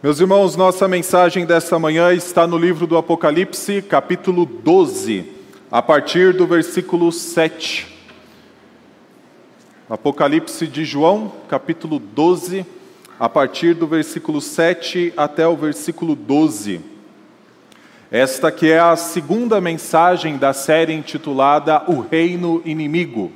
Meus irmãos, nossa mensagem desta manhã está no livro do Apocalipse, capítulo 12, a partir do versículo 7. Apocalipse de João, capítulo 12, a partir do versículo 7 até o versículo 12. Esta que é a segunda mensagem da série intitulada O Reino Inimigo.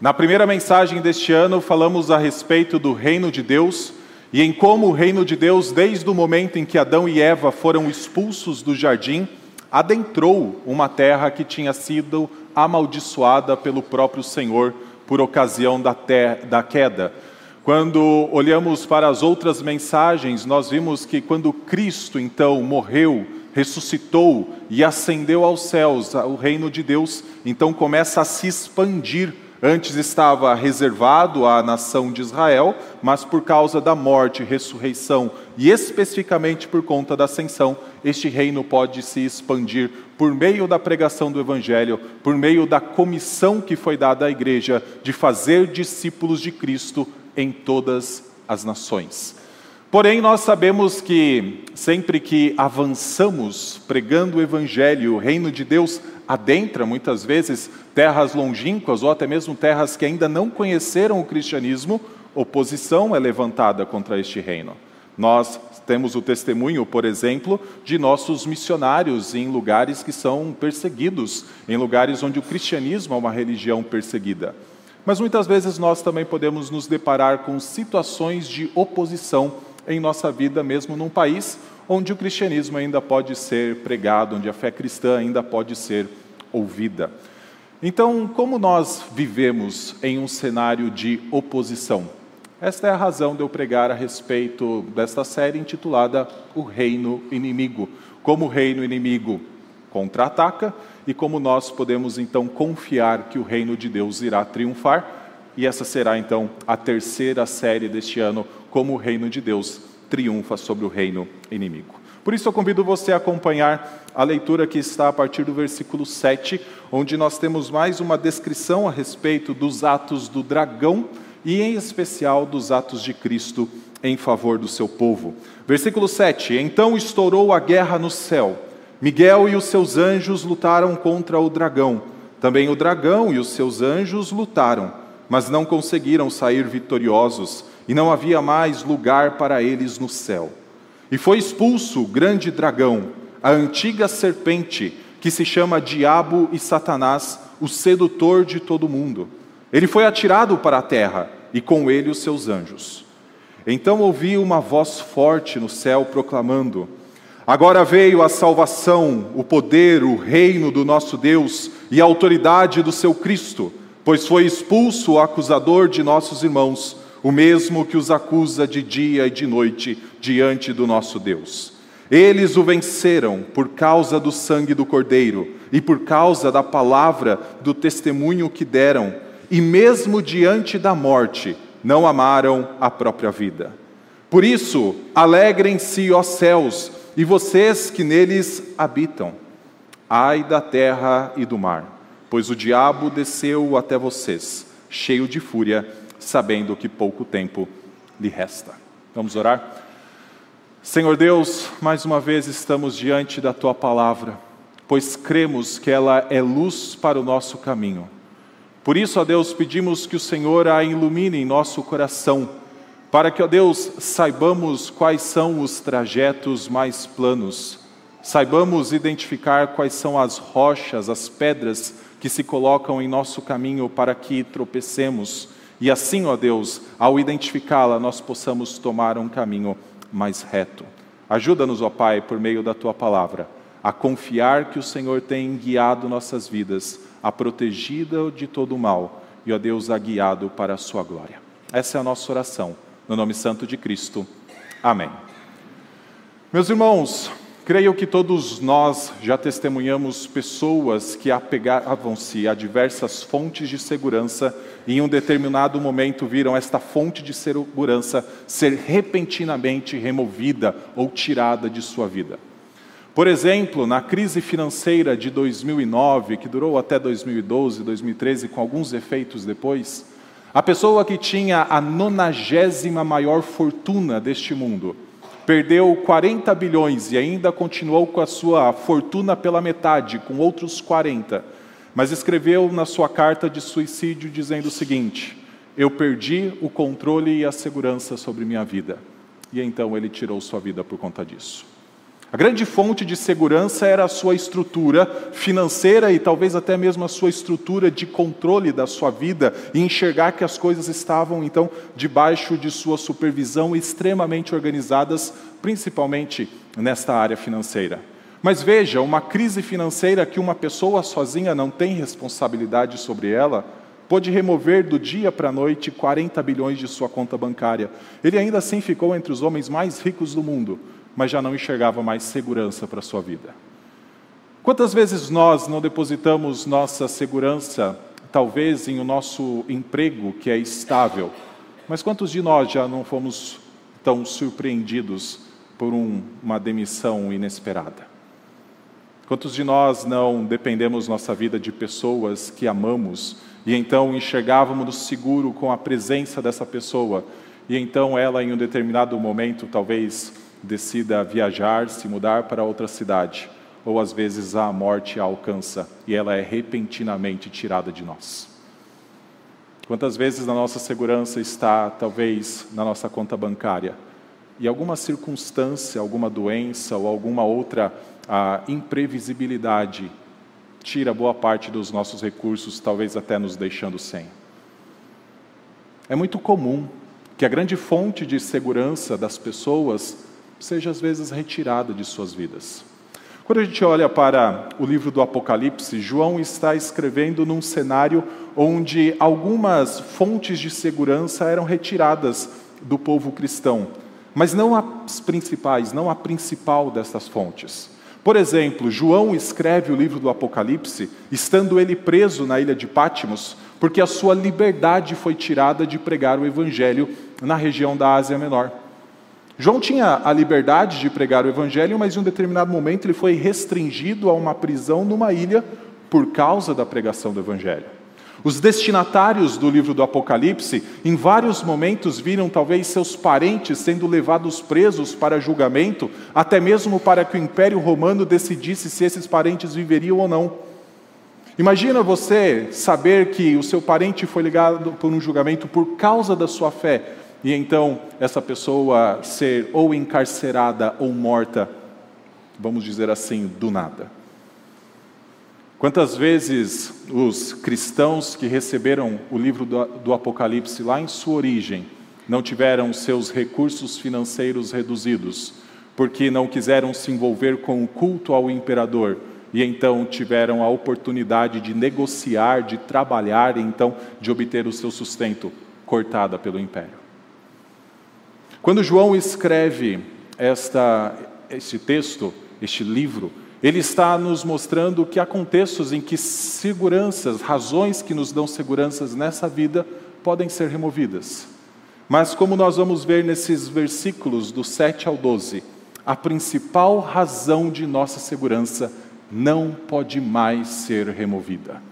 Na primeira mensagem deste ano, falamos a respeito do reino de Deus e em como o reino de Deus, desde o momento em que Adão e Eva foram expulsos do jardim, adentrou uma terra que tinha sido amaldiçoada pelo próprio Senhor por ocasião da, da queda. Quando olhamos para as outras mensagens, nós vimos que quando Cristo então morreu, ressuscitou e ascendeu aos céus, o reino de Deus então começa a se expandir Antes estava reservado à nação de Israel, mas por causa da morte, ressurreição e especificamente por conta da ascensão, este reino pode se expandir por meio da pregação do Evangelho, por meio da comissão que foi dada à igreja de fazer discípulos de Cristo em todas as nações. Porém, nós sabemos que sempre que avançamos pregando o Evangelho, o reino de Deus adentra muitas vezes terras longínquas ou até mesmo terras que ainda não conheceram o cristianismo, oposição é levantada contra este reino. Nós temos o testemunho, por exemplo, de nossos missionários em lugares que são perseguidos, em lugares onde o cristianismo é uma religião perseguida. Mas muitas vezes nós também podemos nos deparar com situações de oposição em nossa vida, mesmo num país onde o cristianismo ainda pode ser pregado, onde a fé cristã ainda pode ser ouvida. Então, como nós vivemos em um cenário de oposição? Esta é a razão de eu pregar a respeito desta série intitulada O Reino Inimigo. Como o reino inimigo contra-ataca e como nós podemos então confiar que o reino de Deus irá triunfar. E essa será então a terceira série deste ano, como o reino de Deus triunfa sobre o reino inimigo. Por isso eu convido você a acompanhar a leitura que está a partir do versículo 7, onde nós temos mais uma descrição a respeito dos atos do dragão e, em especial, dos atos de Cristo em favor do seu povo. Versículo 7: Então estourou a guerra no céu. Miguel e os seus anjos lutaram contra o dragão. Também o dragão e os seus anjos lutaram, mas não conseguiram sair vitoriosos e não havia mais lugar para eles no céu. E foi expulso o grande dragão, a antiga serpente, que se chama Diabo e Satanás, o sedutor de todo mundo. Ele foi atirado para a terra, e com ele os seus anjos. Então ouvi uma voz forte no céu proclamando: Agora veio a salvação, o poder, o reino do nosso Deus e a autoridade do seu Cristo, pois foi expulso o acusador de nossos irmãos o mesmo que os acusa de dia e de noite diante do nosso Deus. Eles o venceram por causa do sangue do Cordeiro e por causa da palavra do testemunho que deram, e mesmo diante da morte, não amaram a própria vida. Por isso, alegrem-se, ó céus, e vocês que neles habitam. Ai da terra e do mar, pois o diabo desceu até vocês, cheio de fúria sabendo que pouco tempo lhe resta. Vamos orar? Senhor Deus, mais uma vez estamos diante da tua palavra, pois cremos que ela é luz para o nosso caminho. Por isso, ó Deus, pedimos que o Senhor a ilumine em nosso coração, para que, ó Deus, saibamos quais são os trajetos mais planos, saibamos identificar quais são as rochas, as pedras que se colocam em nosso caminho para que tropecemos e assim, ó Deus, ao identificá-la, nós possamos tomar um caminho mais reto. Ajuda-nos, ó Pai, por meio da tua palavra, a confiar que o Senhor tem guiado nossas vidas, a protegida de todo o mal e, ó Deus, a guiado para a sua glória. Essa é a nossa oração, no nome santo de Cristo. Amém. Meus irmãos, Creio que todos nós já testemunhamos pessoas que apegavam-se a diversas fontes de segurança e em um determinado momento viram esta fonte de segurança ser repentinamente removida ou tirada de sua vida. Por exemplo, na crise financeira de 2009, que durou até 2012, 2013, com alguns efeitos depois, a pessoa que tinha a nonagésima maior fortuna deste mundo perdeu 40 bilhões e ainda continuou com a sua fortuna pela metade, com outros 40. Mas escreveu na sua carta de suicídio dizendo o seguinte: Eu perdi o controle e a segurança sobre minha vida. E então ele tirou sua vida por conta disso. A grande fonte de segurança era a sua estrutura financeira e talvez até mesmo a sua estrutura de controle da sua vida e enxergar que as coisas estavam então debaixo de sua supervisão extremamente organizadas, principalmente nesta área financeira. Mas veja, uma crise financeira que uma pessoa sozinha não tem responsabilidade sobre ela, pôde remover do dia para a noite 40 bilhões de sua conta bancária. Ele ainda assim ficou entre os homens mais ricos do mundo mas já não enxergava mais segurança para a sua vida. Quantas vezes nós não depositamos nossa segurança, talvez em o nosso emprego que é estável, mas quantos de nós já não fomos tão surpreendidos por um, uma demissão inesperada? Quantos de nós não dependemos nossa vida de pessoas que amamos e então enxergávamos seguro com a presença dessa pessoa e então ela em um determinado momento talvez decida viajar, se mudar para outra cidade, ou às vezes a morte a alcança e ela é repentinamente tirada de nós. Quantas vezes a nossa segurança está, talvez, na nossa conta bancária e alguma circunstância, alguma doença ou alguma outra a imprevisibilidade tira boa parte dos nossos recursos, talvez até nos deixando sem. É muito comum que a grande fonte de segurança das pessoas seja às vezes retirada de suas vidas. Quando a gente olha para o livro do Apocalipse, João está escrevendo num cenário onde algumas fontes de segurança eram retiradas do povo cristão, mas não as principais, não a principal dessas fontes. Por exemplo, João escreve o livro do Apocalipse, estando ele preso na ilha de Pátimos, porque a sua liberdade foi tirada de pregar o evangelho na região da Ásia Menor. João tinha a liberdade de pregar o evangelho, mas em um determinado momento ele foi restringido a uma prisão numa ilha por causa da pregação do evangelho. Os destinatários do livro do Apocalipse, em vários momentos, viram talvez seus parentes sendo levados presos para julgamento, até mesmo para que o Império Romano decidisse se esses parentes viveriam ou não. Imagina você saber que o seu parente foi ligado por um julgamento por causa da sua fé, e então essa pessoa ser ou encarcerada ou morta, vamos dizer assim, do nada. Quantas vezes os cristãos que receberam o livro do, do Apocalipse lá em sua origem não tiveram seus recursos financeiros reduzidos, porque não quiseram se envolver com o culto ao imperador e então tiveram a oportunidade de negociar, de trabalhar e então de obter o seu sustento cortada pelo império. Quando João escreve esta, este texto, este livro, ele está nos mostrando que há contextos em que seguranças, razões que nos dão seguranças nessa vida podem ser removidas. Mas, como nós vamos ver nesses versículos do 7 ao 12, a principal razão de nossa segurança não pode mais ser removida.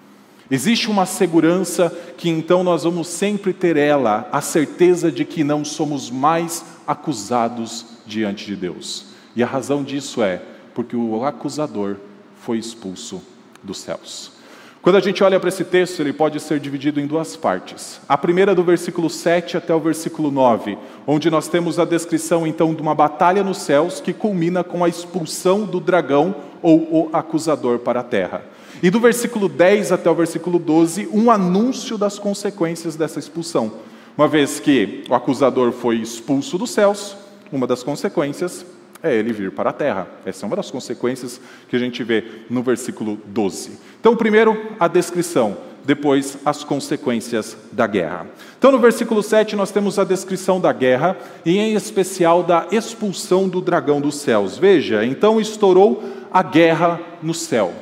Existe uma segurança que então nós vamos sempre ter ela, a certeza de que não somos mais acusados diante de Deus. E a razão disso é porque o acusador foi expulso dos céus. Quando a gente olha para esse texto, ele pode ser dividido em duas partes. A primeira do versículo 7 até o versículo 9, onde nós temos a descrição então de uma batalha nos céus que culmina com a expulsão do dragão ou o acusador para a terra. E do versículo 10 até o versículo 12, um anúncio das consequências dessa expulsão. Uma vez que o acusador foi expulso dos céus, uma das consequências é ele vir para a terra. Essa é uma das consequências que a gente vê no versículo 12. Então, primeiro, a descrição, depois, as consequências da guerra. Então, no versículo 7, nós temos a descrição da guerra e, em especial, da expulsão do dragão dos céus. Veja, então estourou a guerra no céu.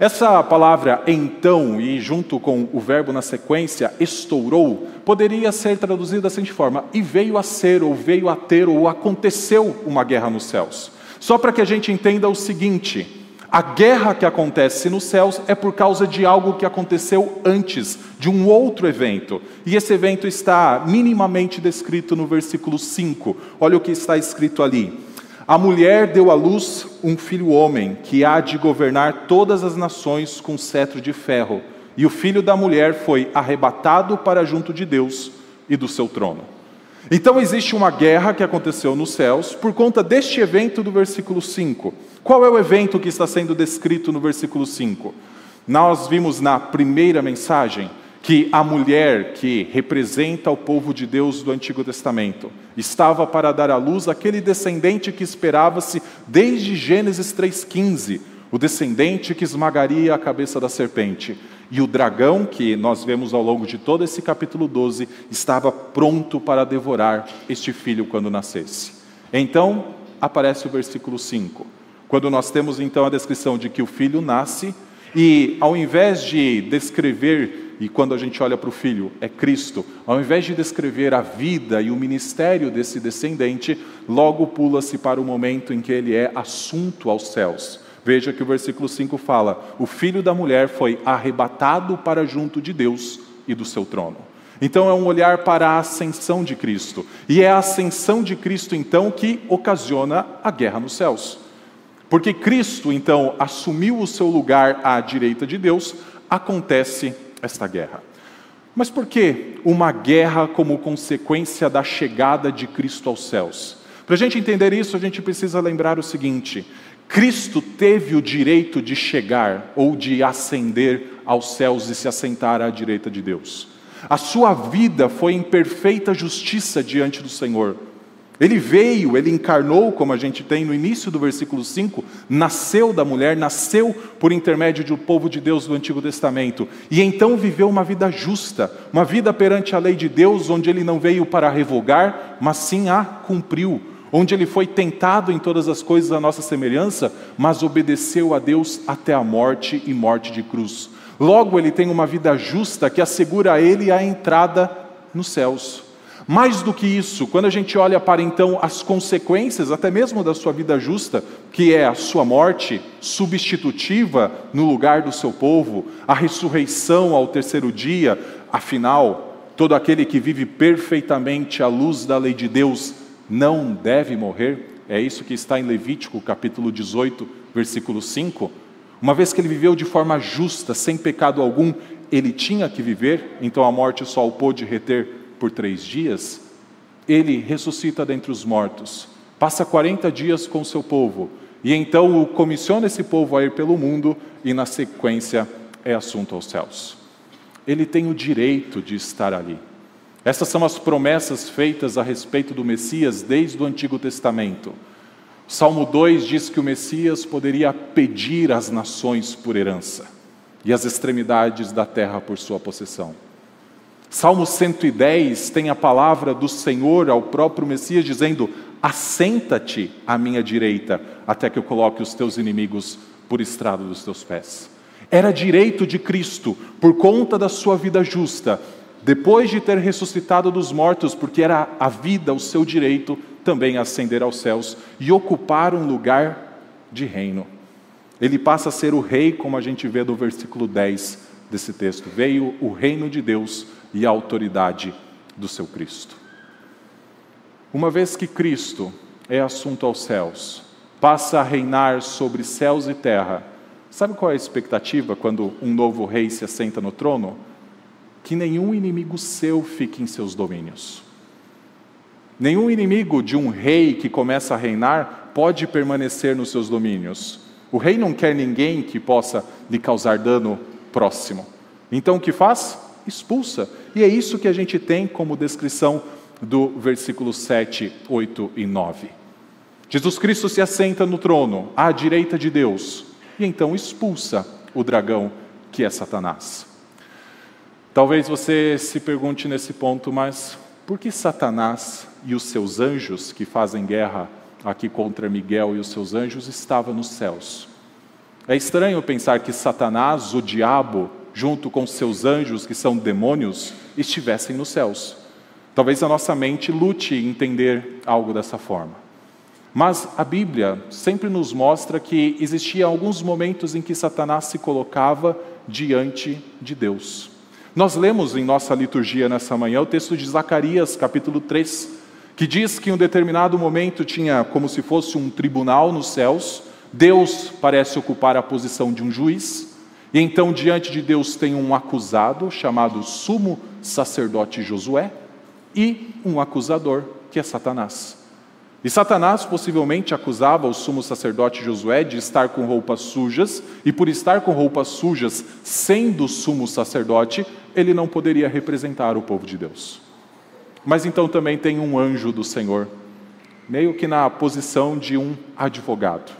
Essa palavra então, e junto com o verbo na sequência, estourou, poderia ser traduzida da seguinte forma: e veio a ser, ou veio a ter, ou aconteceu uma guerra nos céus. Só para que a gente entenda o seguinte: a guerra que acontece nos céus é por causa de algo que aconteceu antes, de um outro evento. E esse evento está minimamente descrito no versículo 5. Olha o que está escrito ali. A mulher deu à luz um filho homem, que há de governar todas as nações com cetro de ferro. E o filho da mulher foi arrebatado para junto de Deus e do seu trono. Então existe uma guerra que aconteceu nos céus por conta deste evento do versículo 5. Qual é o evento que está sendo descrito no versículo 5? Nós vimos na primeira mensagem que a mulher que representa o povo de Deus do Antigo Testamento estava para dar à luz aquele descendente que esperava-se desde Gênesis 3,15, o descendente que esmagaria a cabeça da serpente. E o dragão, que nós vemos ao longo de todo esse capítulo 12, estava pronto para devorar este filho quando nascesse. Então, aparece o versículo 5, quando nós temos então a descrição de que o filho nasce, e ao invés de descrever, e quando a gente olha para o filho, é Cristo, ao invés de descrever a vida e o ministério desse descendente, logo pula-se para o momento em que ele é assunto aos céus. Veja que o versículo 5 fala: O filho da mulher foi arrebatado para junto de Deus e do seu trono. Então é um olhar para a ascensão de Cristo. E é a ascensão de Cristo, então, que ocasiona a guerra nos céus. Porque Cristo, então, assumiu o seu lugar à direita de Deus, acontece esta guerra. Mas por que uma guerra como consequência da chegada de Cristo aos céus? Para a gente entender isso, a gente precisa lembrar o seguinte: Cristo teve o direito de chegar ou de ascender aos céus e se assentar à direita de Deus. A sua vida foi em perfeita justiça diante do Senhor. Ele veio, ele encarnou, como a gente tem no início do versículo 5, nasceu da mulher, nasceu por intermédio do povo de Deus do Antigo Testamento, e então viveu uma vida justa, uma vida perante a lei de Deus, onde ele não veio para revogar, mas sim a cumpriu onde ele foi tentado em todas as coisas à nossa semelhança, mas obedeceu a Deus até a morte e morte de cruz. Logo, ele tem uma vida justa que assegura a ele a entrada nos céus. Mais do que isso, quando a gente olha para então as consequências, até mesmo da sua vida justa, que é a sua morte substitutiva no lugar do seu povo, a ressurreição ao terceiro dia, afinal, todo aquele que vive perfeitamente à luz da lei de Deus não deve morrer. É isso que está em Levítico, capítulo 18, versículo 5. Uma vez que ele viveu de forma justa, sem pecado algum, ele tinha que viver, então a morte só o pôde reter por três dias. Ele ressuscita dentre os mortos, passa 40 dias com seu povo, e então comissiona esse povo a ir pelo mundo, e na sequência é assunto aos céus. Ele tem o direito de estar ali. Essas são as promessas feitas a respeito do Messias desde o Antigo Testamento. Salmo 2 diz que o Messias poderia pedir às nações por herança e as extremidades da terra por sua possessão. Salmo 110 tem a palavra do Senhor ao próprio Messias dizendo: Assenta-te à minha direita, até que eu coloque os teus inimigos por estrado dos teus pés. Era direito de Cristo, por conta da sua vida justa, depois de ter ressuscitado dos mortos, porque era a vida, o seu direito, também ascender aos céus e ocupar um lugar de reino. Ele passa a ser o rei, como a gente vê no versículo 10 desse texto. Veio o reino de Deus e a autoridade do seu Cristo. Uma vez que Cristo é assunto aos céus, passa a reinar sobre céus e terra, sabe qual é a expectativa quando um novo rei se assenta no trono? Que nenhum inimigo seu fique em seus domínios. Nenhum inimigo de um rei que começa a reinar pode permanecer nos seus domínios. O rei não quer ninguém que possa lhe causar dano próximo. Então o que faz? Expulsa. E é isso que a gente tem como descrição do versículo 7, 8 e 9. Jesus Cristo se assenta no trono, à direita de Deus, e então expulsa o dragão que é Satanás. Talvez você se pergunte nesse ponto, mas por que Satanás e os seus anjos que fazem guerra aqui contra Miguel e os seus anjos estavam nos céus? É estranho pensar que Satanás, o diabo, junto com seus anjos, que são demônios, estivessem nos céus. Talvez a nossa mente lute em entender algo dessa forma. Mas a Bíblia sempre nos mostra que existia alguns momentos em que Satanás se colocava diante de Deus. Nós lemos em nossa liturgia nessa manhã o texto de Zacarias, capítulo 3, que diz que em um determinado momento tinha como se fosse um tribunal nos céus, Deus parece ocupar a posição de um juiz, e então diante de Deus tem um acusado chamado sumo sacerdote Josué e um acusador que é Satanás. E Satanás possivelmente acusava o sumo sacerdote Josué de estar com roupas sujas, e por estar com roupas sujas, sendo sumo sacerdote, ele não poderia representar o povo de Deus. Mas então também tem um anjo do Senhor, meio que na posição de um advogado.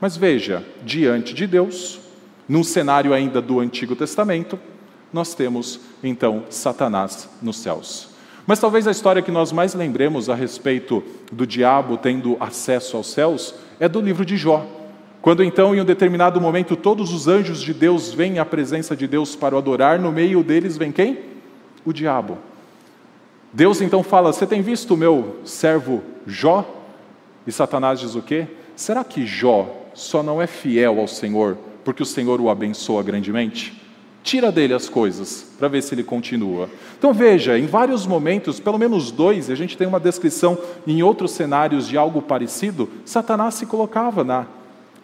Mas veja, diante de Deus, num cenário ainda do Antigo Testamento, nós temos então Satanás nos céus. Mas talvez a história que nós mais lembremos a respeito do diabo tendo acesso aos céus é do livro de Jó. Quando então, em um determinado momento, todos os anjos de Deus vêm à presença de Deus para o adorar, no meio deles vem quem? O diabo. Deus então fala: Você tem visto o meu servo Jó? E Satanás diz o quê? Será que Jó só não é fiel ao Senhor porque o Senhor o abençoa grandemente? Tira dele as coisas, para ver se ele continua. Então veja, em vários momentos, pelo menos dois, a gente tem uma descrição em outros cenários de algo parecido, Satanás se colocava na,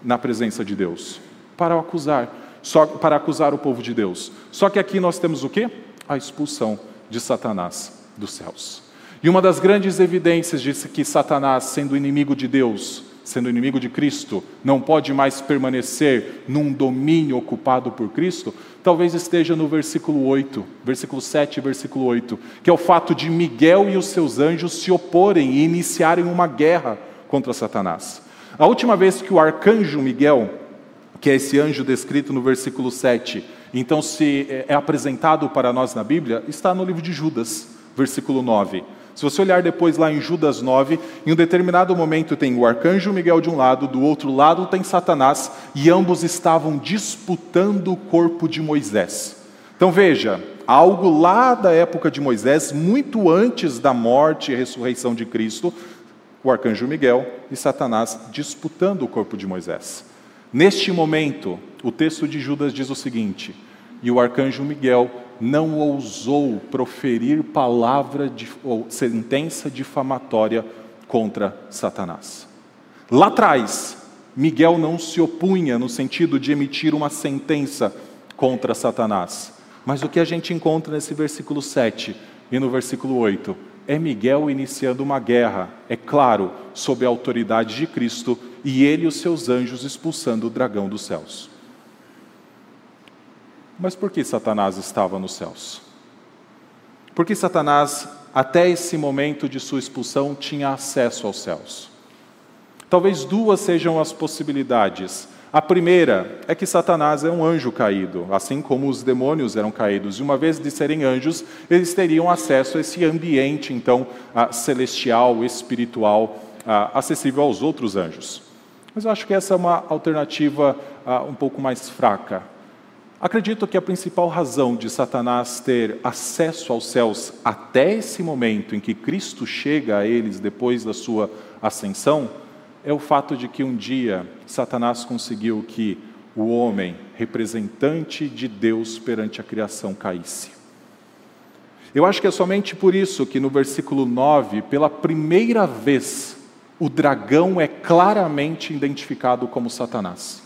na presença de Deus para acusar, só para acusar o povo de Deus. Só que aqui nós temos o quê? A expulsão de Satanás dos céus. E uma das grandes evidências de que Satanás, sendo inimigo de Deus, sendo inimigo de Cristo, não pode mais permanecer num domínio ocupado por Cristo, talvez esteja no versículo 8, versículo 7 e versículo 8, que é o fato de Miguel e os seus anjos se oporem e iniciarem uma guerra contra Satanás. A última vez que o arcanjo Miguel, que é esse anjo descrito no versículo 7, então se é, é apresentado para nós na Bíblia, está no livro de Judas, versículo 9. Se você olhar depois lá em Judas 9, em um determinado momento tem o arcanjo Miguel de um lado, do outro lado tem Satanás, e ambos estavam disputando o corpo de Moisés. Então veja, algo lá da época de Moisés, muito antes da morte e ressurreição de Cristo, o arcanjo Miguel e Satanás disputando o corpo de Moisés. Neste momento, o texto de Judas diz o seguinte: e o arcanjo Miguel não ousou proferir palavra de, ou sentença difamatória contra Satanás. Lá atrás, Miguel não se opunha no sentido de emitir uma sentença contra Satanás. Mas o que a gente encontra nesse versículo 7 e no versículo 8 é Miguel iniciando uma guerra, é claro, sob a autoridade de Cristo e ele e os seus anjos expulsando o dragão dos céus. Mas por que Satanás estava nos céus? Porque Satanás, até esse momento de sua expulsão, tinha acesso aos céus. Talvez duas sejam as possibilidades. A primeira é que Satanás é um anjo caído, assim como os demônios eram caídos. E uma vez de serem anjos, eles teriam acesso a esse ambiente, então, celestial, espiritual, acessível aos outros anjos. Mas eu acho que essa é uma alternativa um pouco mais fraca. Acredito que a principal razão de Satanás ter acesso aos céus até esse momento em que Cristo chega a eles depois da sua ascensão é o fato de que um dia Satanás conseguiu que o homem, representante de Deus perante a criação, caísse. Eu acho que é somente por isso que no versículo 9, pela primeira vez, o dragão é claramente identificado como Satanás.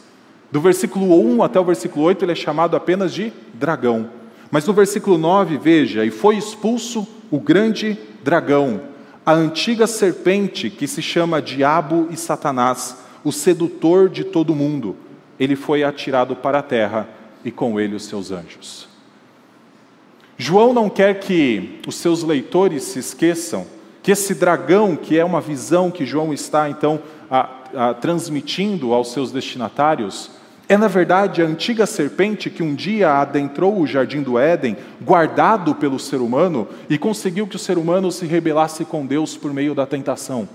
Do versículo 1 até o versículo 8, ele é chamado apenas de dragão. Mas no versículo 9, veja: E foi expulso o grande dragão, a antiga serpente que se chama Diabo e Satanás, o sedutor de todo mundo. Ele foi atirado para a terra e com ele os seus anjos. João não quer que os seus leitores se esqueçam que esse dragão, que é uma visão que João está então a, a, transmitindo aos seus destinatários, é, na verdade, a antiga serpente que um dia adentrou o jardim do Éden, guardado pelo ser humano, e conseguiu que o ser humano se rebelasse com Deus por meio da tentação.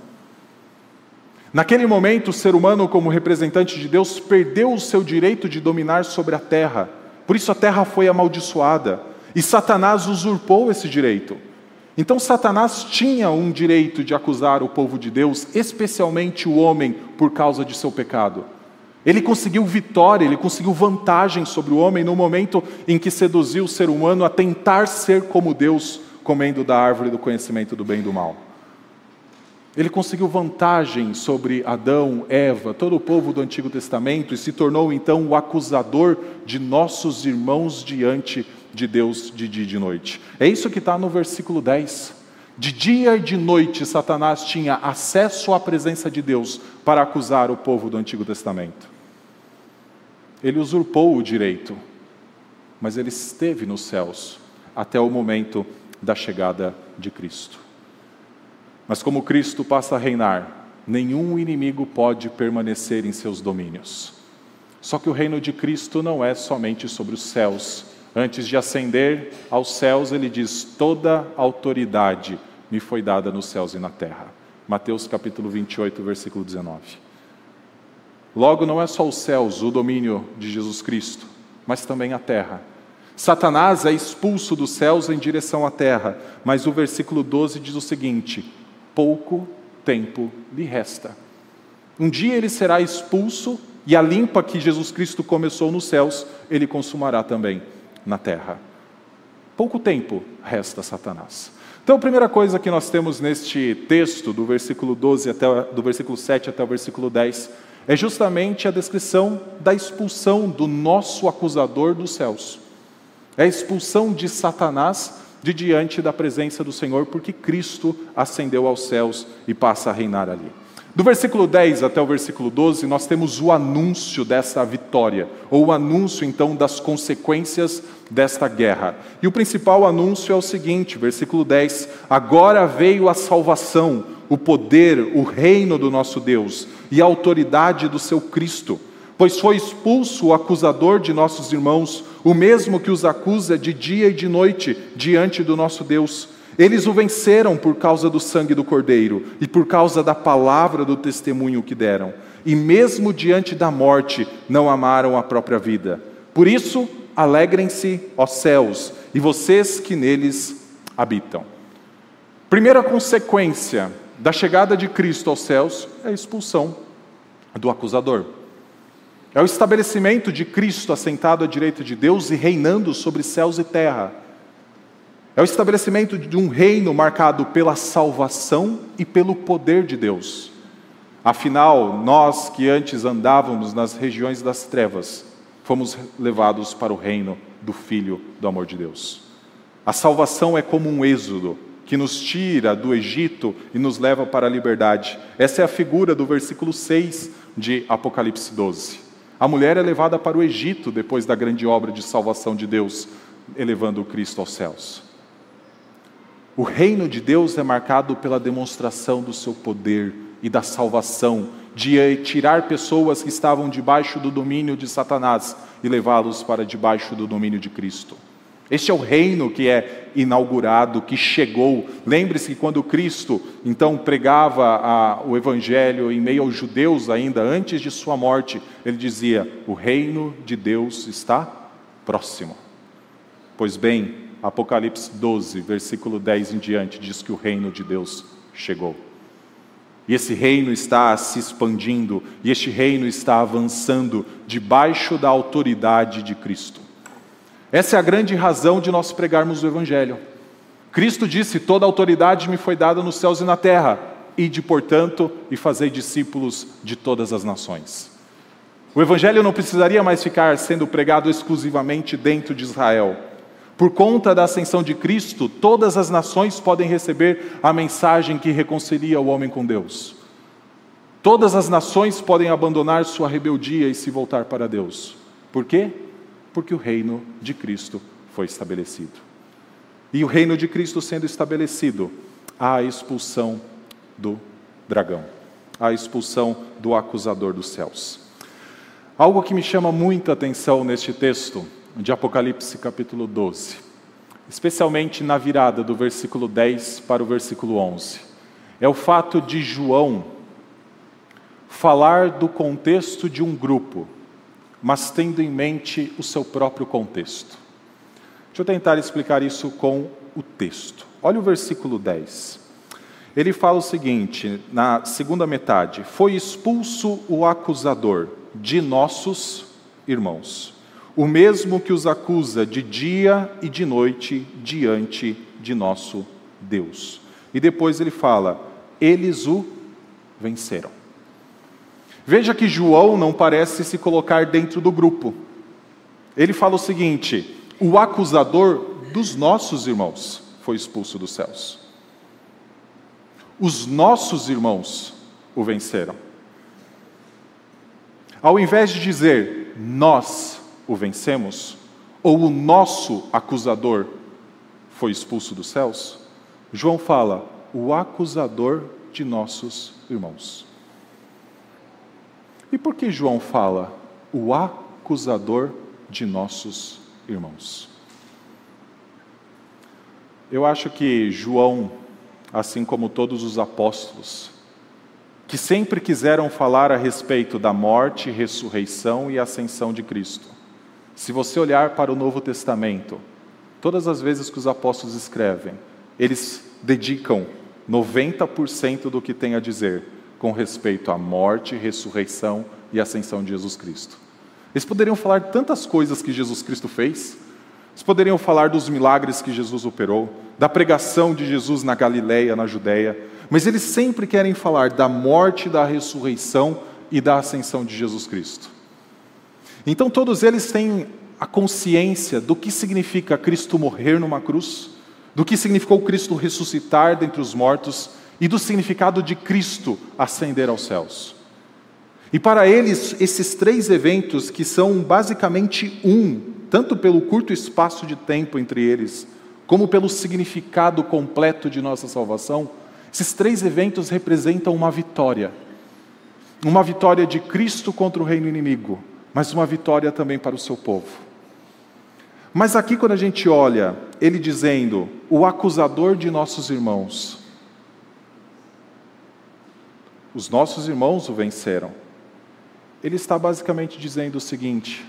Naquele momento, o ser humano, como representante de Deus, perdeu o seu direito de dominar sobre a terra. Por isso a terra foi amaldiçoada. E Satanás usurpou esse direito. Então, Satanás tinha um direito de acusar o povo de Deus, especialmente o homem, por causa de seu pecado. Ele conseguiu vitória, ele conseguiu vantagem sobre o homem no momento em que seduziu o ser humano a tentar ser como Deus, comendo da árvore do conhecimento do bem e do mal. Ele conseguiu vantagem sobre Adão, Eva, todo o povo do Antigo Testamento e se tornou então o acusador de nossos irmãos diante de Deus de dia e de noite. É isso que está no versículo 10. De dia e de noite, Satanás tinha acesso à presença de Deus para acusar o povo do Antigo Testamento. Ele usurpou o direito, mas ele esteve nos céus até o momento da chegada de Cristo. Mas como Cristo passa a reinar, nenhum inimigo pode permanecer em seus domínios. Só que o reino de Cristo não é somente sobre os céus. Antes de ascender aos céus, ele diz: Toda autoridade me foi dada nos céus e na terra. Mateus capítulo 28, versículo 19. Logo, não é só os céus o domínio de Jesus Cristo, mas também a terra. Satanás é expulso dos céus em direção à terra, mas o versículo 12 diz o seguinte: pouco tempo lhe resta. Um dia ele será expulso e a limpa que Jesus Cristo começou nos céus, ele consumará também na terra. Pouco tempo resta Satanás. Então, a primeira coisa que nós temos neste texto, do versículo 12 até do versículo 7 até o versículo 10, é justamente a descrição da expulsão do nosso acusador dos céus. É a expulsão de Satanás de diante da presença do Senhor, porque Cristo ascendeu aos céus e passa a reinar ali. Do versículo 10 até o versículo 12, nós temos o anúncio dessa vitória, ou o anúncio então das consequências desta guerra. E o principal anúncio é o seguinte, versículo 10: Agora veio a salvação, o poder, o reino do nosso Deus e a autoridade do seu Cristo pois foi expulso o acusador de nossos irmãos, o mesmo que os acusa de dia e de noite diante do nosso Deus. Eles o venceram por causa do sangue do Cordeiro e por causa da palavra do testemunho que deram. E mesmo diante da morte, não amaram a própria vida. Por isso, alegrem-se, ó céus, e vocês que neles habitam. Primeira consequência da chegada de Cristo aos céus é a expulsão do acusador. É o estabelecimento de Cristo assentado à direita de Deus e reinando sobre céus e terra. É o estabelecimento de um reino marcado pela salvação e pelo poder de Deus. Afinal, nós que antes andávamos nas regiões das trevas, fomos levados para o reino do Filho do amor de Deus. A salvação é como um êxodo que nos tira do Egito e nos leva para a liberdade. Essa é a figura do versículo 6 de Apocalipse 12. A mulher é levada para o Egito depois da grande obra de salvação de Deus, elevando o Cristo aos céus. O reino de Deus é marcado pela demonstração do seu poder e da salvação, de tirar pessoas que estavam debaixo do domínio de Satanás e levá-los para debaixo do domínio de Cristo. Este é o reino que é inaugurado, que chegou. Lembre-se que quando Cristo então pregava a, o evangelho em meio aos judeus ainda antes de sua morte, ele dizia: "O reino de Deus está próximo". Pois bem, Apocalipse 12, versículo 10 em diante diz que o reino de Deus chegou. E esse reino está se expandindo, e este reino está avançando debaixo da autoridade de Cristo. Essa é a grande razão de nós pregarmos o Evangelho. Cristo disse: Toda autoridade me foi dada nos céus e na terra, ide, portanto, e fazei discípulos de todas as nações. O Evangelho não precisaria mais ficar sendo pregado exclusivamente dentro de Israel. Por conta da ascensão de Cristo, todas as nações podem receber a mensagem que reconcilia o homem com Deus. Todas as nações podem abandonar sua rebeldia e se voltar para Deus. Por quê? porque o reino de Cristo foi estabelecido. E o reino de Cristo sendo estabelecido, há a expulsão do dragão, a expulsão do acusador dos céus. Algo que me chama muita atenção neste texto de Apocalipse capítulo 12, especialmente na virada do versículo 10 para o versículo 11, é o fato de João falar do contexto de um grupo, mas tendo em mente o seu próprio contexto. Deixa eu tentar explicar isso com o texto. Olha o versículo 10. Ele fala o seguinte, na segunda metade: Foi expulso o acusador de nossos irmãos, o mesmo que os acusa de dia e de noite diante de nosso Deus. E depois ele fala: eles o venceram. Veja que João não parece se colocar dentro do grupo. Ele fala o seguinte: o acusador dos nossos irmãos foi expulso dos céus. Os nossos irmãos o venceram. Ao invés de dizer nós o vencemos, ou o nosso acusador foi expulso dos céus, João fala o acusador de nossos irmãos. E por que João fala o acusador de nossos irmãos? Eu acho que João, assim como todos os apóstolos, que sempre quiseram falar a respeito da morte, ressurreição e ascensão de Cristo. Se você olhar para o Novo Testamento, todas as vezes que os apóstolos escrevem, eles dedicam 90% do que tem a dizer com respeito à morte, ressurreição e ascensão de Jesus Cristo. Eles poderiam falar tantas coisas que Jesus Cristo fez, eles poderiam falar dos milagres que Jesus operou, da pregação de Jesus na Galileia, na Judéia, mas eles sempre querem falar da morte, da ressurreição e da ascensão de Jesus Cristo. Então todos eles têm a consciência do que significa Cristo morrer numa cruz, do que significou Cristo ressuscitar dentre os mortos e do significado de Cristo ascender aos céus. E para eles, esses três eventos, que são basicamente um, tanto pelo curto espaço de tempo entre eles, como pelo significado completo de nossa salvação, esses três eventos representam uma vitória. Uma vitória de Cristo contra o reino inimigo, mas uma vitória também para o seu povo. Mas aqui, quando a gente olha, ele dizendo, o acusador de nossos irmãos, os nossos irmãos o venceram. Ele está basicamente dizendo o seguinte: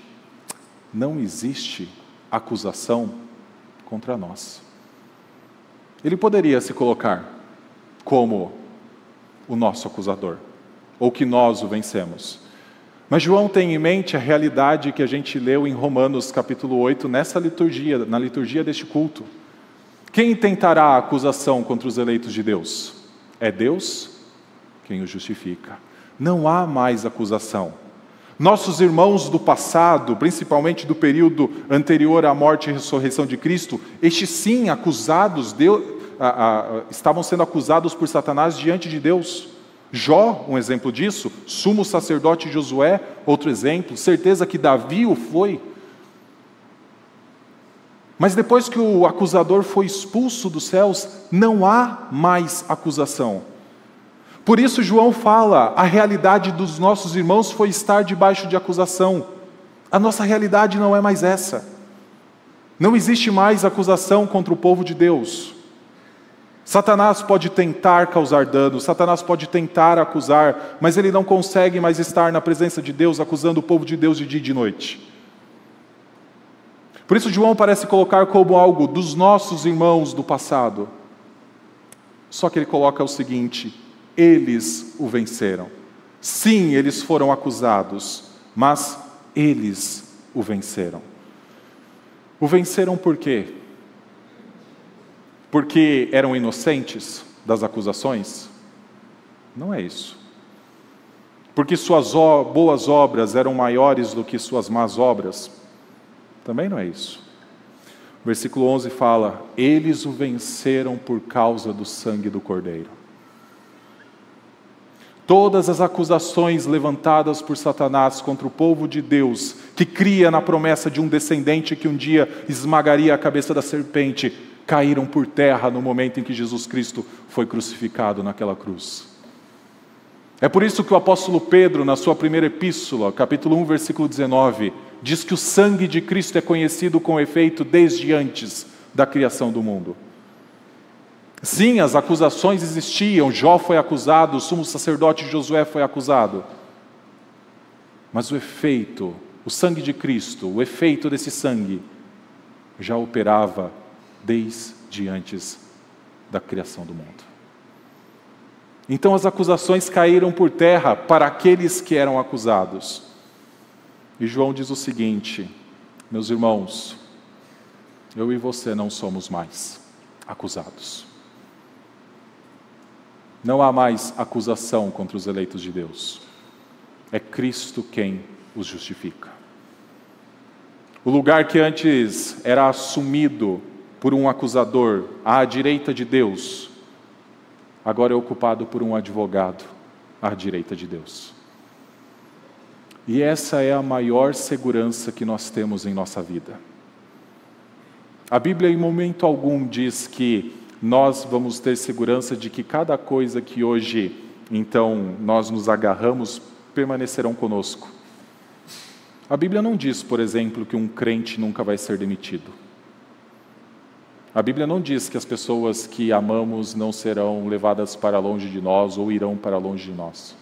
não existe acusação contra nós. Ele poderia se colocar como o nosso acusador, ou que nós o vencemos. Mas João tem em mente a realidade que a gente leu em Romanos capítulo 8, nessa liturgia, na liturgia deste culto. Quem tentará a acusação contra os eleitos de Deus? É Deus quem o justifica. Não há mais acusação. Nossos irmãos do passado, principalmente do período anterior à morte e ressurreição de Cristo, estes sim acusados, a, a, estavam sendo acusados por Satanás diante de Deus. Jó, um exemplo disso, sumo sacerdote Josué, outro exemplo, certeza que Davi o foi. Mas depois que o acusador foi expulso dos céus, não há mais acusação. Por isso, João fala: a realidade dos nossos irmãos foi estar debaixo de acusação. A nossa realidade não é mais essa. Não existe mais acusação contra o povo de Deus. Satanás pode tentar causar dano, Satanás pode tentar acusar, mas ele não consegue mais estar na presença de Deus acusando o povo de Deus de dia e de noite. Por isso, João parece colocar como algo dos nossos irmãos do passado. Só que ele coloca o seguinte: eles o venceram. Sim, eles foram acusados, mas eles o venceram. O venceram por quê? Porque eram inocentes das acusações? Não é isso. Porque suas boas obras eram maiores do que suas más obras? Também não é isso. O versículo 11 fala: Eles o venceram por causa do sangue do Cordeiro. Todas as acusações levantadas por Satanás contra o povo de Deus, que cria na promessa de um descendente que um dia esmagaria a cabeça da serpente, caíram por terra no momento em que Jesus Cristo foi crucificado naquela cruz. É por isso que o apóstolo Pedro, na sua primeira epístola, capítulo 1, versículo 19, diz que o sangue de Cristo é conhecido com efeito desde antes da criação do mundo. Sim, as acusações existiam, Jó foi acusado, o sumo sacerdote Josué foi acusado. Mas o efeito, o sangue de Cristo, o efeito desse sangue, já operava desde antes da criação do mundo. Então as acusações caíram por terra para aqueles que eram acusados. E João diz o seguinte: meus irmãos, eu e você não somos mais acusados. Não há mais acusação contra os eleitos de Deus. É Cristo quem os justifica. O lugar que antes era assumido por um acusador à direita de Deus, agora é ocupado por um advogado à direita de Deus. E essa é a maior segurança que nós temos em nossa vida. A Bíblia, em momento algum, diz que nós vamos ter segurança de que cada coisa que hoje, então, nós nos agarramos, permanecerão conosco. A Bíblia não diz, por exemplo, que um crente nunca vai ser demitido. A Bíblia não diz que as pessoas que amamos não serão levadas para longe de nós ou irão para longe de nós.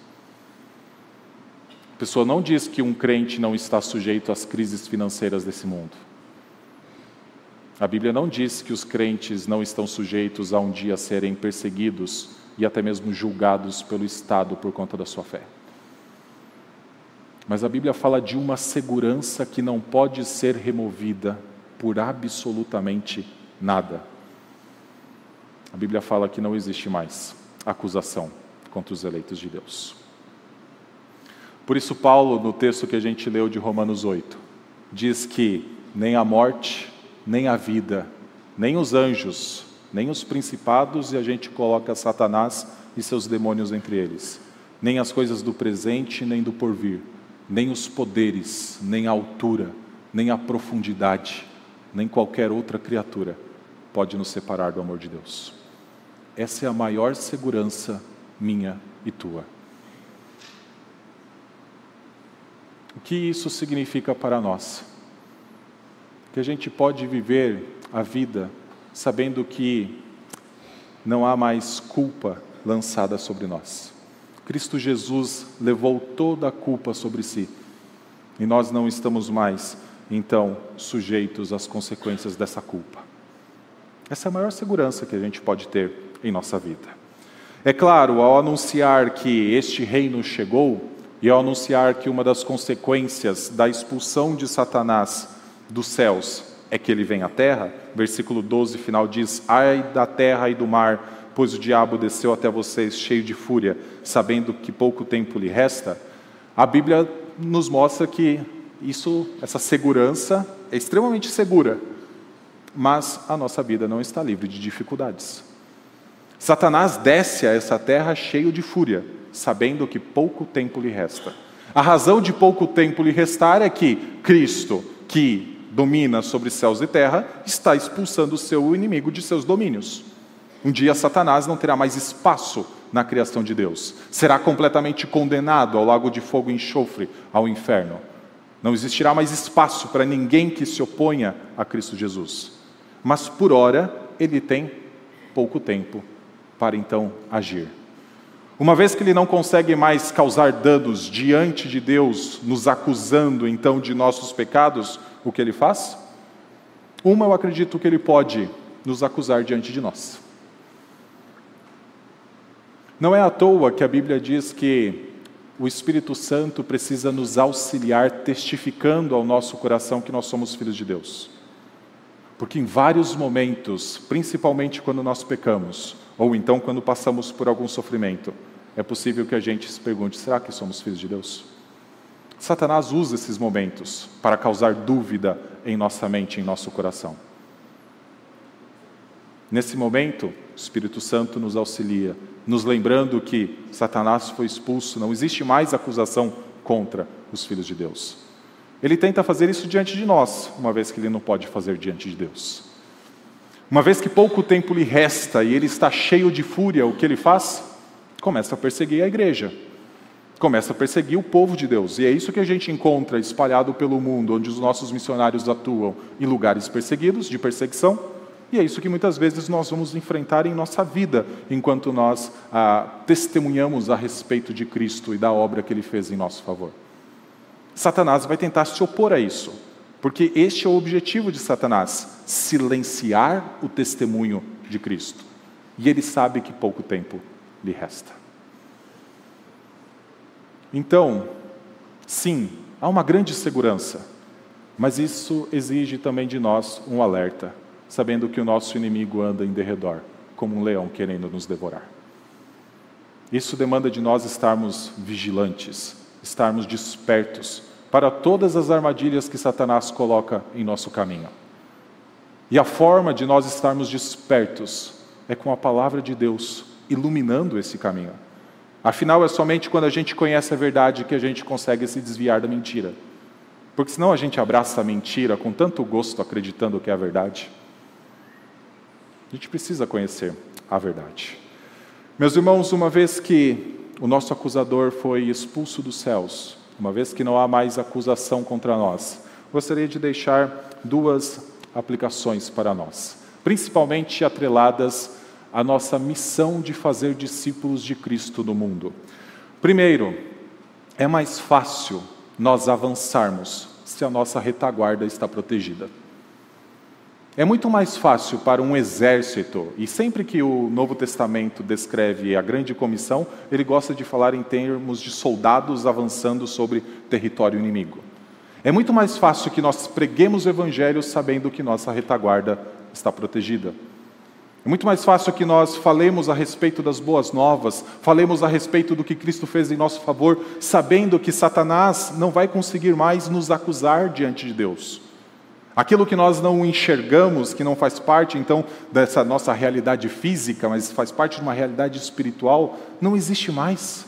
A pessoa não diz que um crente não está sujeito às crises financeiras desse mundo. A Bíblia não diz que os crentes não estão sujeitos a um dia serem perseguidos e até mesmo julgados pelo Estado por conta da sua fé. Mas a Bíblia fala de uma segurança que não pode ser removida por absolutamente nada. A Bíblia fala que não existe mais acusação contra os eleitos de Deus. Por isso, Paulo, no texto que a gente leu de Romanos 8, diz que nem a morte, nem a vida, nem os anjos, nem os principados, e a gente coloca Satanás e seus demônios entre eles, nem as coisas do presente, nem do porvir, nem os poderes, nem a altura, nem a profundidade, nem qualquer outra criatura pode nos separar do amor de Deus. Essa é a maior segurança minha e tua. O que isso significa para nós? que a gente pode viver a vida sabendo que não há mais culpa lançada sobre nós. Cristo Jesus levou toda a culpa sobre si e nós não estamos mais, então, sujeitos às consequências dessa culpa. Essa é a maior segurança que a gente pode ter em nossa vida. É claro, ao anunciar que este reino chegou e ao anunciar que uma das consequências da expulsão de Satanás dos céus é que ele vem à terra. Versículo 12 final diz: Ai da terra e do mar, pois o diabo desceu até vocês cheio de fúria, sabendo que pouco tempo lhe resta. A Bíblia nos mostra que isso, essa segurança é extremamente segura, mas a nossa vida não está livre de dificuldades. Satanás desce a essa terra cheio de fúria, sabendo que pouco tempo lhe resta. A razão de pouco tempo lhe restar é que Cristo, que domina sobre céus e terra, está expulsando o seu inimigo de seus domínios. Um dia Satanás não terá mais espaço na criação de Deus. Será completamente condenado ao lago de fogo e enxofre, ao inferno. Não existirá mais espaço para ninguém que se oponha a Cristo Jesus. Mas por hora ele tem pouco tempo para então agir. Uma vez que ele não consegue mais causar danos diante de Deus, nos acusando então de nossos pecados, o que ele faz? Uma, eu acredito que ele pode nos acusar diante de nós. Não é à toa que a Bíblia diz que o Espírito Santo precisa nos auxiliar, testificando ao nosso coração que nós somos filhos de Deus. Porque em vários momentos, principalmente quando nós pecamos, ou então quando passamos por algum sofrimento, é possível que a gente se pergunte: será que somos filhos de Deus? Satanás usa esses momentos para causar dúvida em nossa mente, em nosso coração. Nesse momento, o Espírito Santo nos auxilia, nos lembrando que Satanás foi expulso, não existe mais acusação contra os filhos de Deus. Ele tenta fazer isso diante de nós, uma vez que ele não pode fazer diante de Deus. Uma vez que pouco tempo lhe resta e ele está cheio de fúria, o que ele faz? Começa a perseguir a igreja começa a perseguir o povo de Deus. E é isso que a gente encontra espalhado pelo mundo, onde os nossos missionários atuam em lugares perseguidos, de perseguição. E é isso que muitas vezes nós vamos enfrentar em nossa vida, enquanto nós ah, testemunhamos a respeito de Cristo e da obra que Ele fez em nosso favor. Satanás vai tentar se opor a isso, porque este é o objetivo de Satanás: silenciar o testemunho de Cristo. E ele sabe que pouco tempo lhe resta. Então, sim, há uma grande segurança, mas isso exige também de nós um alerta, sabendo que o nosso inimigo anda em derredor, como um leão querendo nos devorar. Isso demanda de nós estarmos vigilantes, estarmos despertos para todas as armadilhas que Satanás coloca em nosso caminho. E a forma de nós estarmos despertos é com a palavra de Deus iluminando esse caminho. Afinal, é somente quando a gente conhece a verdade que a gente consegue se desviar da mentira. Porque senão a gente abraça a mentira com tanto gosto acreditando que é a verdade. A gente precisa conhecer a verdade. Meus irmãos, uma vez que o nosso acusador foi expulso dos céus, uma vez que não há mais acusação contra nós, gostaria de deixar duas aplicações para nós, principalmente atreladas à nossa missão de fazer discípulos de Cristo no mundo. Primeiro, é mais fácil nós avançarmos se a nossa retaguarda está protegida. É muito mais fácil para um exército, e sempre que o Novo Testamento descreve a grande comissão, ele gosta de falar em termos de soldados avançando sobre território inimigo. É muito mais fácil que nós preguemos o evangelho sabendo que nossa retaguarda está protegida. É muito mais fácil que nós falemos a respeito das boas novas, falemos a respeito do que Cristo fez em nosso favor, sabendo que Satanás não vai conseguir mais nos acusar diante de Deus. Aquilo que nós não enxergamos, que não faz parte então dessa nossa realidade física, mas faz parte de uma realidade espiritual, não existe mais.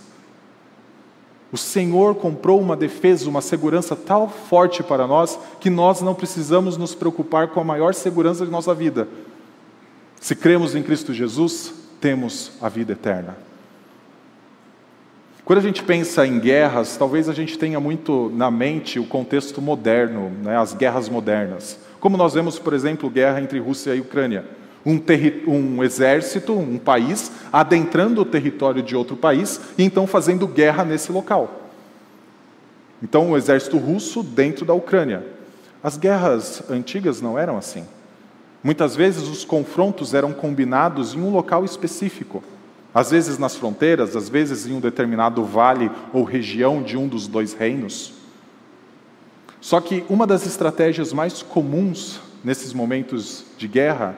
O Senhor comprou uma defesa, uma segurança tal forte para nós que nós não precisamos nos preocupar com a maior segurança de nossa vida. Se cremos em Cristo Jesus, temos a vida eterna. Quando a gente pensa em guerras, talvez a gente tenha muito na mente o contexto moderno, né, as guerras modernas. Como nós vemos, por exemplo, guerra entre Rússia e Ucrânia. Um, um, exército, um país, adentrando o território de outro país e então fazendo guerra nesse local. Então, o exército russo dentro da Ucrânia. As guerras antigas não eram assim. Muitas vezes os confrontos eram combinados em um local específico às vezes nas fronteiras, às vezes em um determinado vale ou região de um dos dois reinos. Só que uma das estratégias mais comuns nesses momentos de guerra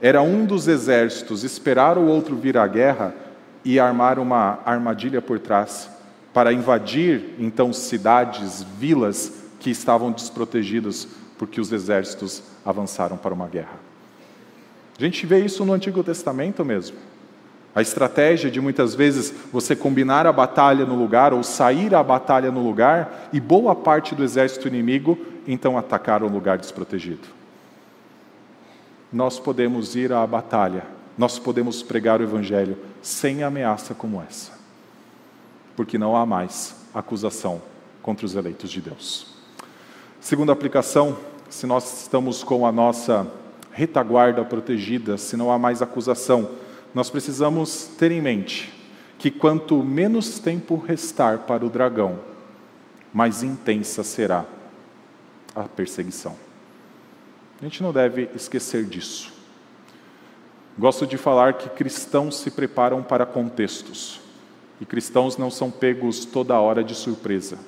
era um dos exércitos esperar o outro vir à guerra e armar uma armadilha por trás para invadir então cidades, vilas que estavam desprotegidas porque os exércitos avançaram para uma guerra. A gente vê isso no Antigo Testamento mesmo. A estratégia de muitas vezes você combinar a batalha no lugar ou sair à batalha no lugar e boa parte do exército inimigo então atacar o lugar desprotegido. Nós podemos ir à batalha, nós podemos pregar o evangelho sem ameaça como essa, porque não há mais acusação contra os eleitos de Deus. Segunda aplicação, se nós estamos com a nossa retaguarda protegida, se não há mais acusação, nós precisamos ter em mente que quanto menos tempo restar para o dragão, mais intensa será a perseguição. A gente não deve esquecer disso. Gosto de falar que cristãos se preparam para contextos e cristãos não são pegos toda hora de surpresa.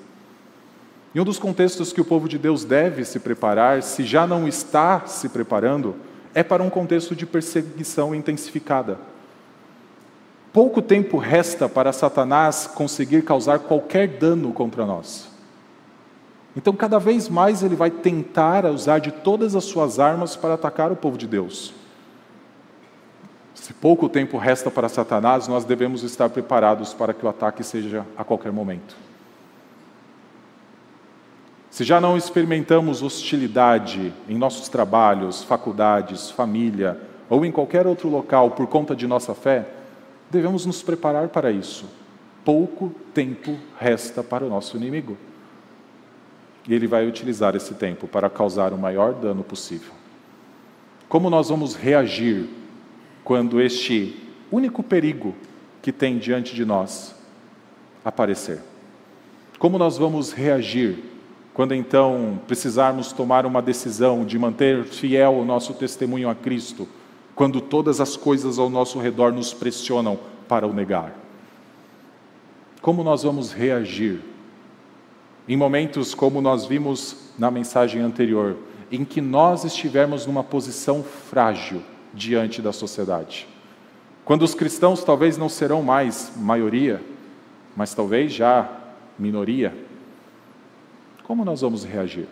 E um dos contextos que o povo de Deus deve se preparar, se já não está se preparando, é para um contexto de perseguição intensificada. Pouco tempo resta para Satanás conseguir causar qualquer dano contra nós. Então, cada vez mais ele vai tentar usar de todas as suas armas para atacar o povo de Deus. Se pouco tempo resta para Satanás, nós devemos estar preparados para que o ataque seja a qualquer momento. Se já não experimentamos hostilidade em nossos trabalhos, faculdades, família ou em qualquer outro local por conta de nossa fé, devemos nos preparar para isso. Pouco tempo resta para o nosso inimigo. E ele vai utilizar esse tempo para causar o maior dano possível. Como nós vamos reagir quando este único perigo que tem diante de nós aparecer? Como nós vamos reagir quando então precisarmos tomar uma decisão de manter fiel o nosso testemunho a Cristo? Quando todas as coisas ao nosso redor nos pressionam para o negar? Como nós vamos reagir em momentos como nós vimos na mensagem anterior, em que nós estivermos numa posição frágil diante da sociedade? Quando os cristãos talvez não serão mais maioria, mas talvez já minoria, como nós vamos reagir?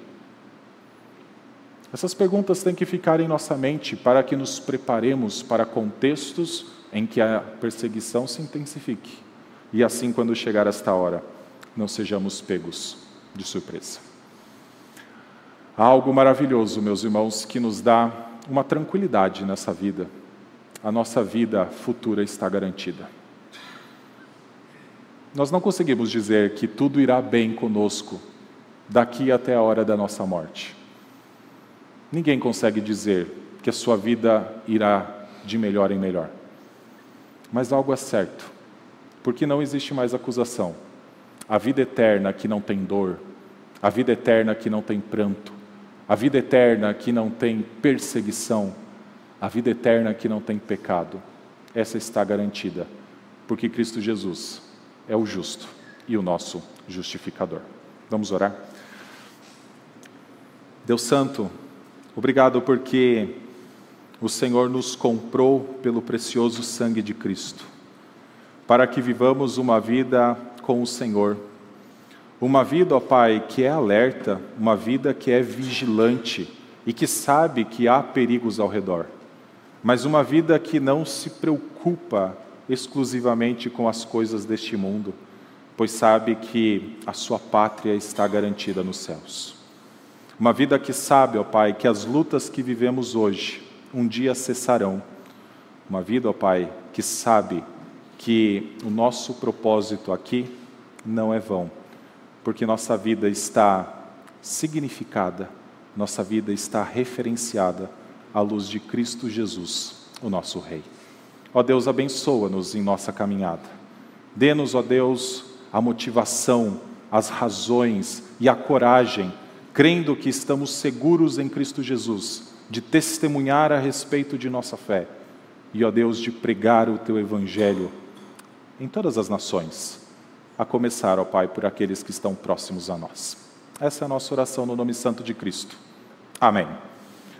Essas perguntas têm que ficar em nossa mente para que nos preparemos para contextos em que a perseguição se intensifique. E assim, quando chegar esta hora, não sejamos pegos de surpresa. Há algo maravilhoso, meus irmãos, que nos dá uma tranquilidade nessa vida. A nossa vida futura está garantida. Nós não conseguimos dizer que tudo irá bem conosco daqui até a hora da nossa morte. Ninguém consegue dizer que a sua vida irá de melhor em melhor. Mas algo é certo, porque não existe mais acusação. A vida eterna que não tem dor, a vida eterna que não tem pranto, a vida eterna que não tem perseguição, a vida eterna que não tem pecado, essa está garantida, porque Cristo Jesus é o justo e o nosso justificador. Vamos orar? Deus Santo, obrigado porque o Senhor nos comprou pelo precioso sangue de Cristo, para que vivamos uma vida com o Senhor. Uma vida, ó Pai, que é alerta, uma vida que é vigilante e que sabe que há perigos ao redor, mas uma vida que não se preocupa exclusivamente com as coisas deste mundo, pois sabe que a sua pátria está garantida nos céus. Uma vida que sabe, ó Pai, que as lutas que vivemos hoje um dia cessarão. Uma vida, ó Pai, que sabe que o nosso propósito aqui não é vão, porque nossa vida está significada, nossa vida está referenciada à luz de Cristo Jesus, o nosso Rei. Ó Deus, abençoa-nos em nossa caminhada. Dê-nos, ó Deus, a motivação, as razões e a coragem crendo que estamos seguros em Cristo Jesus, de testemunhar a respeito de nossa fé e, ó Deus, de pregar o teu evangelho em todas as nações, a começar, ó Pai, por aqueles que estão próximos a nós. Essa é a nossa oração no nome santo de Cristo. Amém.